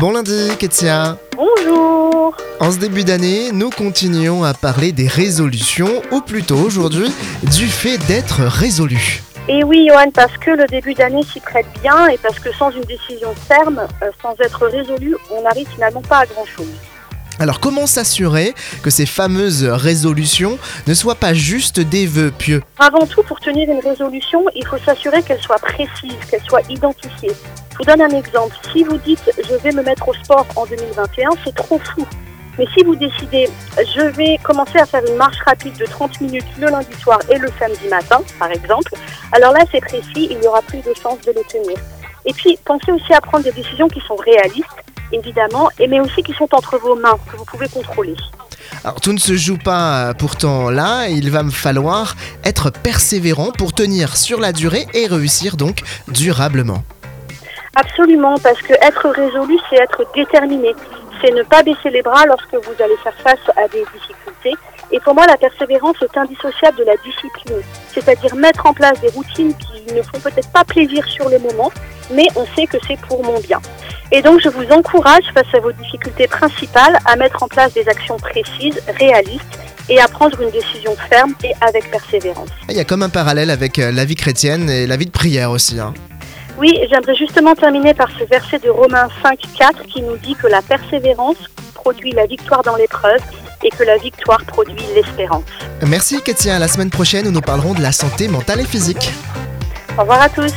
Bon lundi, Ketia. Bonjour. En ce début d'année, nous continuons à parler des résolutions, ou plutôt aujourd'hui, du fait d'être résolu. Et oui, Johan, parce que le début d'année s'y prête bien et parce que sans une décision ferme, euh, sans être résolu, on n'arrive finalement pas à grand-chose. Alors comment s'assurer que ces fameuses résolutions ne soient pas juste des vœux pieux? Avant tout, pour tenir une résolution, il faut s'assurer qu'elle soit précise, qu'elle soit identifiée. Je vous donne un exemple. Si vous dites je vais me mettre au sport en 2021, c'est trop flou. Mais si vous décidez je vais commencer à faire une marche rapide de 30 minutes le lundi soir et le samedi matin, par exemple, alors là c'est précis, il n'y aura plus de chance de le tenir. Et puis pensez aussi à prendre des décisions qui sont réalistes évidemment, mais aussi qui sont entre vos mains, que vous pouvez contrôler. Alors tout ne se joue pas euh, pourtant là, il va me falloir être persévérant pour tenir sur la durée et réussir donc durablement. Absolument, parce que être résolu, c'est être déterminé. C'est ne pas baisser les bras lorsque vous allez faire face à des difficultés. Et pour moi, la persévérance est indissociable de la discipline. C'est-à-dire mettre en place des routines qui ne font peut-être pas plaisir sur le moment, mais on sait que c'est pour mon bien. Et donc, je vous encourage, face à vos difficultés principales, à mettre en place des actions précises, réalistes, et à prendre une décision ferme et avec persévérance. Il y a comme un parallèle avec euh, la vie chrétienne et la vie de prière aussi. Hein. Oui, j'aimerais justement terminer par ce verset de Romains 5, 4 qui nous dit que la persévérance produit la victoire dans l'épreuve et que la victoire produit l'espérance. Merci Katia, à la semaine prochaine où nous parlerons de la santé mentale et physique. Au revoir à tous.